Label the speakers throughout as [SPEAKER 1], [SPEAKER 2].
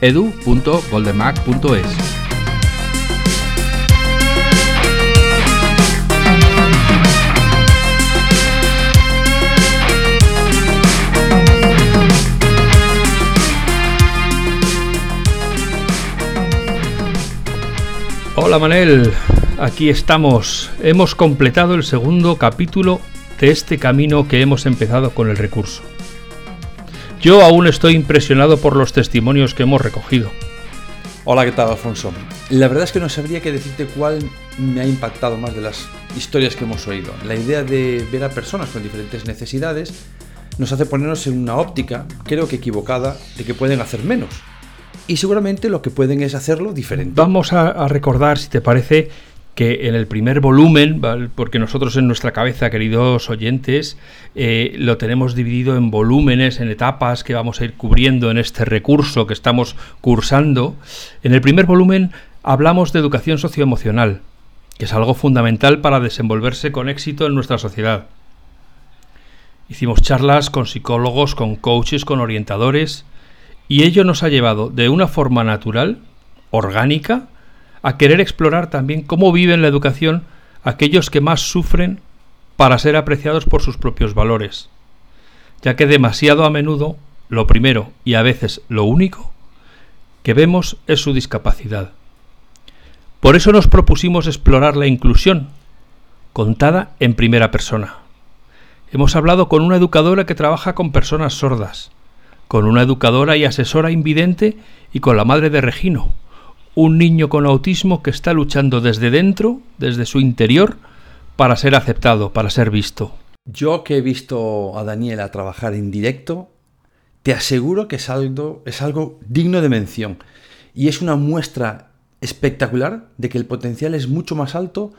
[SPEAKER 1] edu.goldenmac.es. Hola Manel, aquí estamos. Hemos completado el segundo capítulo de este camino que hemos empezado con el recurso. Yo aún estoy impresionado por los testimonios que hemos recogido.
[SPEAKER 2] Hola, ¿qué tal, Alfonso? La verdad es que no sabría qué decirte cuál me ha impactado más de las historias que hemos oído. La idea de ver a personas con diferentes necesidades nos hace ponernos en una óptica, creo que equivocada, de que pueden hacer menos. Y seguramente lo que pueden es hacerlo diferente.
[SPEAKER 1] Vamos a, recordar, si te parece, que en el primer volumen, porque nosotros en nuestra cabeza, queridos oyentes, eh, lo tenemos dividido en volúmenes, en etapas que vamos a ir cubriendo en este recurso que estamos cursando. En el primer volumen hablamos de educación socioemocional, que es algo fundamental para desenvolverse con éxito en nuestra sociedad. Hicimos charlas con psicólogos, con coaches, con orientadores, y ello nos ha llevado de una forma natural, orgánica, a querer explorar también cómo viven la educación aquellos que más sufren para ser apreciados por sus propios valores, ya que demasiado a menudo lo primero y a veces lo único que vemos es su discapacidad. Por eso nos propusimos explorar la inclusión, contada en primera persona. Hemos hablado con una educadora que trabaja con personas sordas, con una educadora y asesora invidente y con la madre de Regino, un niño con autismo que está luchando desde dentro, desde su interior, para ser aceptado, para ser visto.
[SPEAKER 2] Yo que he visto a Daniela trabajar en directo, te aseguro que es algo, es algo digno de mención. Y es una muestra espectacular de que el potencial es mucho más alto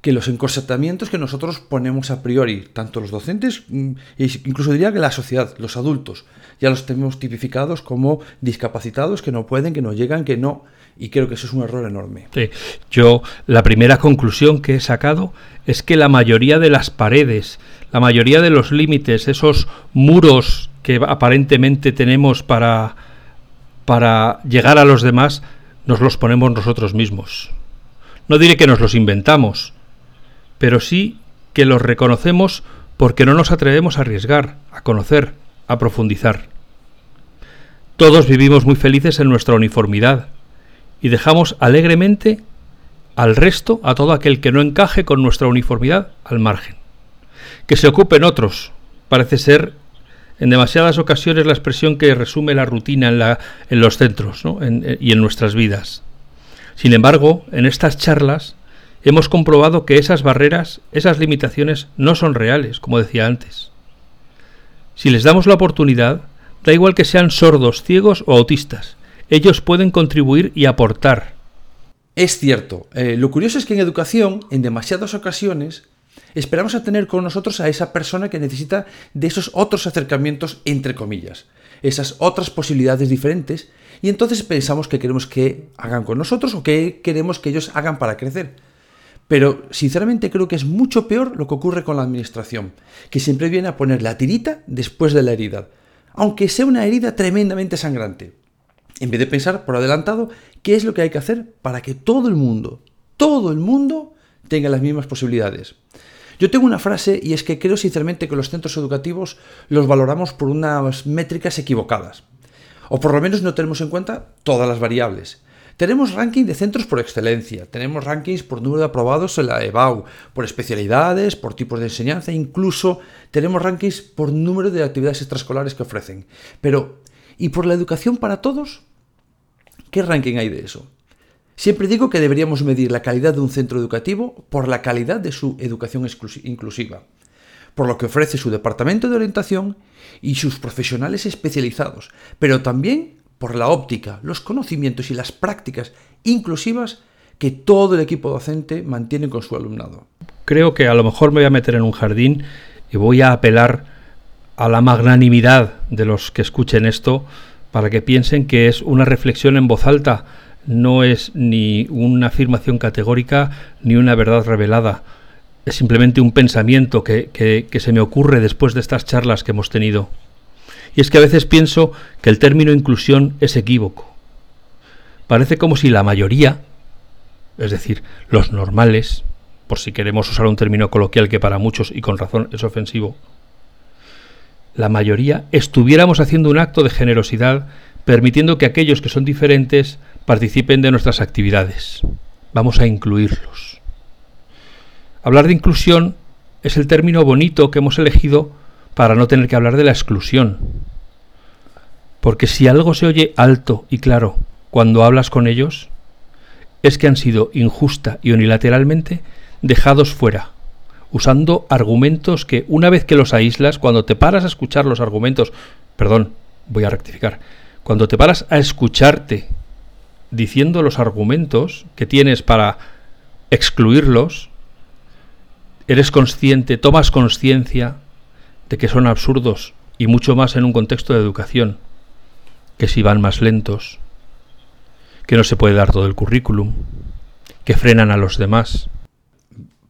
[SPEAKER 2] que los encorsetamientos que nosotros ponemos a priori, tanto los docentes, mm, e incluso diría que la sociedad, los adultos, ya los tenemos tipificados como discapacitados, que no pueden, que no llegan, que no y creo que eso es un error enorme.
[SPEAKER 1] Sí. Yo la primera conclusión que he sacado es que la mayoría de las paredes, la mayoría de los límites, esos muros que aparentemente tenemos para para llegar a los demás, nos los ponemos nosotros mismos. No diré que nos los inventamos, pero sí que los reconocemos porque no nos atrevemos a arriesgar, a conocer, a profundizar. Todos vivimos muy felices en nuestra uniformidad, y dejamos alegremente al resto, a todo aquel que no encaje con nuestra uniformidad, al margen. Que se ocupen otros, parece ser en demasiadas ocasiones la expresión que resume la rutina en, los centros y en nuestras vidas. Sin embargo, en estas charlas hemos comprobado que esas barreras, esas limitaciones no son reales, como decía antes. Si les damos la oportunidad, da igual que sean sordos, ciegos o autistas, ellos pueden contribuir y aportar.
[SPEAKER 2] Es cierto. Eh, lo curioso es que en educación, en demasiadas ocasiones, esperamos a tener con nosotros a esa persona que necesita de esos otros acercamientos, entre comillas, esas otras posibilidades diferentes, y entonces pensamos que queremos que hagan con nosotros o que queremos que ellos hagan para crecer. Pero sinceramente creo que es mucho peor lo que ocurre con la administración, que siempre viene a poner la tirita después de la herida, aunque sea una herida tremendamente sangrante en vez de pensar por adelantado qué es lo que hay que hacer para que todo el mundo, todo el mundo tenga las mismas posibilidades. Yo tengo una frase y es que creo sinceramente que los centros educativos los valoramos por unas métricas equivocadas. O por lo menos no tenemos en cuenta todas las variables. Tenemos ranking de centros por excelencia, tenemos rankings por número de aprobados en la EBAU, por especialidades, por tipos de enseñanza, incluso tenemos rankings por número de actividades extraescolares que ofrecen. Pero, ¿y por la educación para todos? ¿Qué ranking hay de eso? Siempre digo que deberíamos medir la calidad de un centro educativo por la calidad de su educación inclusiva, por lo que ofrece su departamento de orientación y sus profesionales especializados, pero también por la óptica, los conocimientos y las prácticas inclusivas que todo el equipo docente mantiene con su alumnado.
[SPEAKER 1] Creo que a lo mejor me voy a meter en un jardín y voy a apelar a la magnanimidad de los que escuchen esto para que piensen que es una reflexión en voz alta, no es ni una afirmación categórica ni una verdad revelada. Es simplemente un pensamiento que, se me ocurre después de estas charlas que hemos tenido. Y es que a veces pienso que el término inclusión es equívoco. Parece como si la mayoría, es decir, los normales, por si queremos usar un término coloquial que para muchos y con razón es ofensivo, la mayoría estuviéramos haciendo un acto de generosidad permitiendo que aquellos que son diferentes participen de nuestras actividades. Vamos a incluirlos. Hablar de inclusión es el término bonito que hemos elegido para no tener que hablar de la exclusión. Porque si algo se oye alto y claro cuando hablas con ellos, es que han sido injusta y unilateralmente dejados fuera usando argumentos que una vez que los aíslas, cuando te paras a escuchar los argumentos, perdón, voy a rectificar, cuando te paras a escucharte diciendo los argumentos que tienes para excluirlos, eres consciente, tomas conciencia de que son absurdos y mucho más en un contexto de educación, que si van más lentos, que no se puede dar todo el currículum, que frenan a los demás,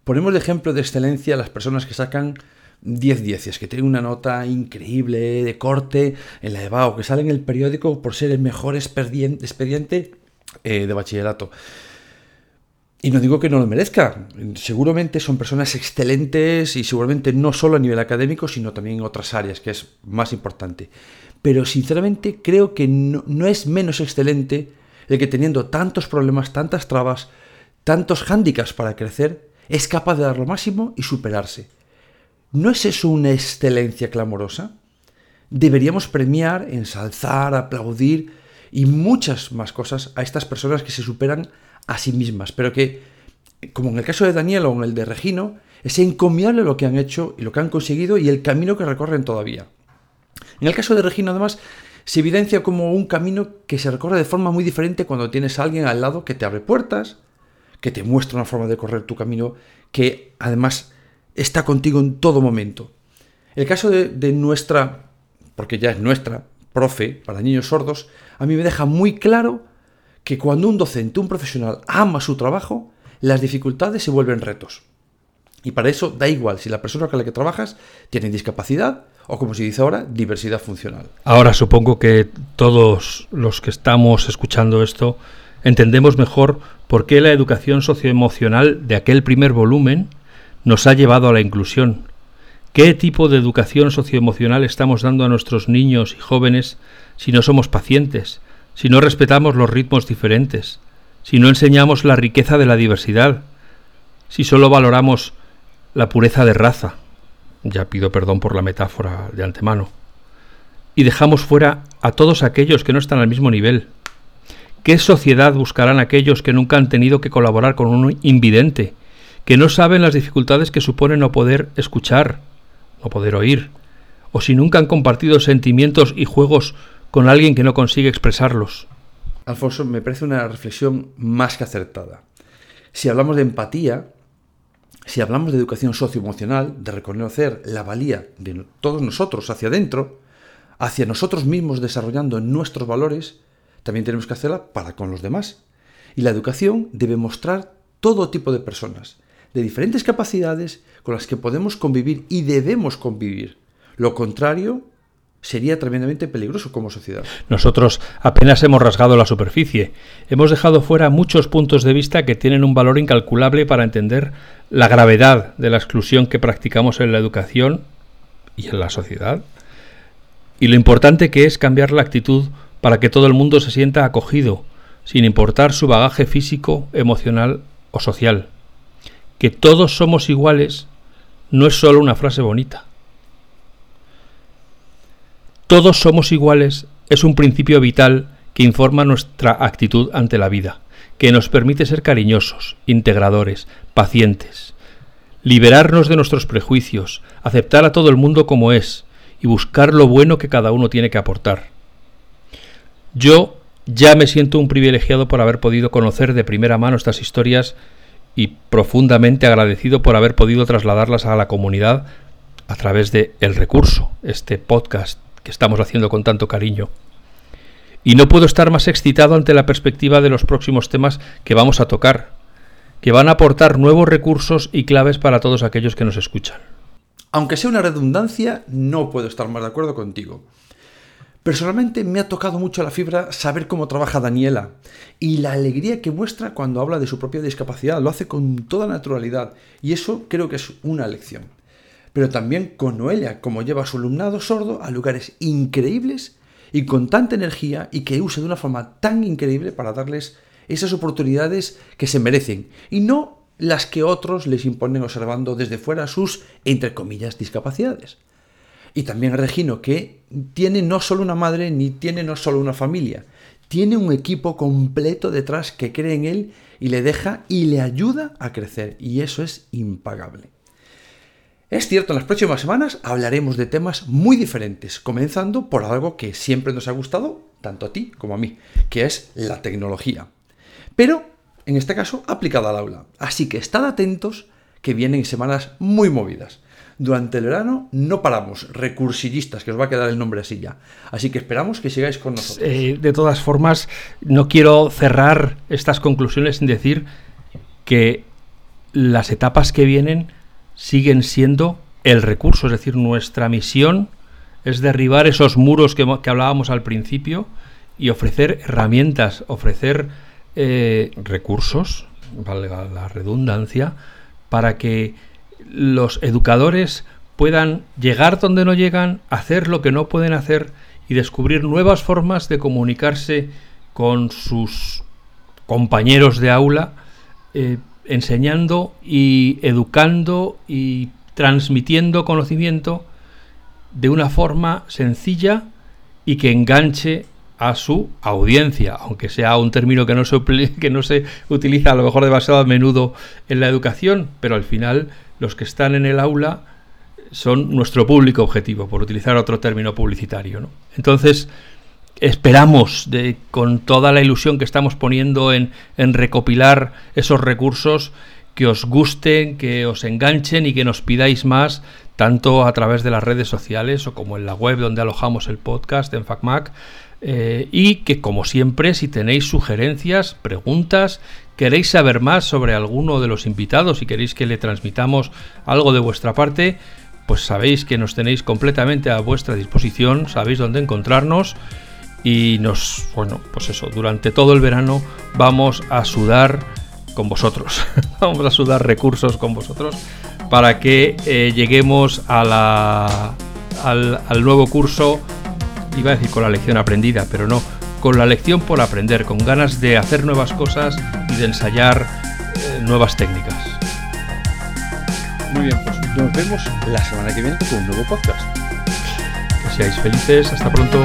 [SPEAKER 2] Ponemos de ejemplo de excelencia las personas que sacan 10 dieces, que tienen una nota increíble, de corte, en la EVA, o que salen en el periódico por ser el mejor expediente eh, de bachillerato. Y no digo que no lo merezca, seguramente son personas excelentes y seguramente no solo a nivel académico, sino también en otras áreas, que es más importante. Pero sinceramente creo que no, es menos excelente el que teniendo tantos problemas, tantas trabas, tantos hándicaps para crecer, es capaz de dar lo máximo y superarse. ¿No es eso una excelencia clamorosa? Deberíamos premiar, ensalzar, aplaudir y muchas más cosas a estas personas que se superan a sí mismas, pero que, como en el caso de Daniel o en el de Regino, es encomiable lo que han hecho y lo que han conseguido y el camino que recorren todavía. En el caso de Regino, además, se evidencia como un camino que se recorre de forma muy diferente cuando tienes a alguien al lado que te abre puertas, que te muestra una forma de correr tu camino que además está contigo en todo momento. El caso de, nuestra, porque ya es nuestra, profe para niños sordos, a mí me deja muy claro que cuando un docente, un profesional ama su trabajo, las dificultades se vuelven retos. Y para eso da igual si la persona con la que trabajas tiene discapacidad o, como se dice ahora, diversidad funcional.
[SPEAKER 1] Ahora supongo que todos los que estamos escuchando esto entendemos mejor por qué la educación socioemocional de aquel primer volumen nos ha llevado a la inclusión. ¿Qué tipo de educación socioemocional estamos dando a nuestros niños y jóvenes si no somos pacientes, si no respetamos los ritmos diferentes, si no enseñamos la riqueza de la diversidad, si solo valoramos la pureza de raza? Ya pido perdón por la metáfora de antemano. Y dejamos fuera a todos aquellos que no están al mismo nivel, ¿Qué sociedad buscarán aquellos que nunca han tenido que colaborar con un invidente, que no saben las dificultades que supone no poder escuchar, no poder oír, o si nunca han compartido sentimientos y juegos con alguien que no consigue expresarlos?
[SPEAKER 2] Alfonso, me parece una reflexión más que acertada. Si hablamos de empatía, si hablamos de educación socioemocional, de reconocer la valía de todos nosotros hacia adentro, hacia nosotros mismos desarrollando nuestros valores, también tenemos que hacerla para con los demás. Y la educación debe mostrar todo tipo de personas, de diferentes capacidades con las que podemos convivir y debemos convivir. Lo contrario sería tremendamente peligroso como sociedad.
[SPEAKER 1] Nosotros apenas hemos rasgado la superficie. Hemos dejado fuera muchos puntos de vista que tienen un valor incalculable para entender la gravedad de la exclusión que practicamos en la educación y en la sociedad. Y lo importante que es cambiar la actitud para que todo el mundo se sienta acogido, sin importar su bagaje físico, emocional o social. Que todos somos iguales no es solo una frase bonita. Todos somos iguales es un principio vital que informa nuestra actitud ante la vida, que nos permite ser cariñosos, integradores, pacientes, liberarnos de nuestros prejuicios, aceptar a todo el mundo como es y buscar lo bueno que cada uno tiene que aportar. Yo Ya me siento un privilegiado por haber podido conocer de primera mano estas historias y profundamente agradecido por haber podido trasladarlas a la comunidad a través de El Recurso, este podcast estamos haciendo con tanto cariño. Y no puedo estar más excitado ante la perspectiva de los próximos temas que vamos a tocar, que van a aportar nuevos recursos y claves para todos aquellos que nos escuchan.
[SPEAKER 2] Aunque sea una redundancia, no puedo estar más de acuerdo contigo. Personalmente me ha tocado mucho la fibra saber cómo trabaja Daniela y la alegría que muestra cuando habla de su propia discapacidad. Lo hace con toda naturalidad y eso creo que es una lección. Pero también con Noelia, como lleva a su alumnado sordo a lugares increíbles y con tanta energía y que usa de una forma tan increíble para darles esas oportunidades que se merecen y no las que otros les imponen observando desde fuera sus, entre comillas, discapacidades. Y también Regino, que tiene no solo una madre ni tiene no solo una familia, tiene un equipo completo detrás que cree en él y le deja y le ayuda a crecer. Y eso es impagable. Es cierto, en las próximas semanas hablaremos de temas muy diferentes, comenzando por algo que siempre nos ha gustado, tanto a ti como a mí, que es la tecnología. Pero, en este caso, aplicada al aula. Así que estad atentos que vienen semanas muy movidas durante el verano no paramos, recursillistas, que os va a quedar el nombre así ya. Así que esperamos que sigáis con nosotros.
[SPEAKER 1] Eh, de todas formas, no quiero cerrar estas conclusiones sin decir que las etapas que vienen siguen siendo el recurso, es decir, nuestra misión es derribar esos muros que, hablábamos al principio y ofrecer herramientas, ofrecer eh, recursos, valga la redundancia, para que los educadores puedan llegar donde no llegan, hacer lo que no pueden hacer y descubrir nuevas formas de comunicarse con sus compañeros de aula, eh, enseñando y educando y transmitiendo conocimiento de una forma sencilla y que enganche a su audiencia, aunque sea un término que no se, que no se utiliza a lo mejor demasiado a menudo en la educación, pero al final los que están en el aula son nuestro público objetivo, por utilizar otro término publicitario. Entonces, esperamos, con toda la ilusión que estamos poniendo en, en recopilar esos recursos, que os gusten, que os enganchen y que nos pidáis más, tanto a través de las redes sociales o como en la web donde alojamos el podcast en FacMac. Eh, y que como siempre, si tenéis sugerencias, preguntas, queréis saber más sobre alguno de los invitados y queréis que le transmitamos algo de vuestra parte, pues sabéis que nos tenéis completamente a vuestra disposición, sabéis dónde encontrarnos y nos, bueno, pues eso, durante todo el verano vamos a sudar con vosotros, vamos a sudar recursos con vosotros para que eh, lleguemos a la, al, al nuevo curso, iba a decir con la lección aprendida, pero no, con la lección por aprender, con ganas de hacer nuevas cosas y de ensayar eh, nuevas técnicas.
[SPEAKER 2] Muy bien, pues nos vemos la semana que viene con un nuevo podcast.
[SPEAKER 1] Que seáis felices, hasta pronto.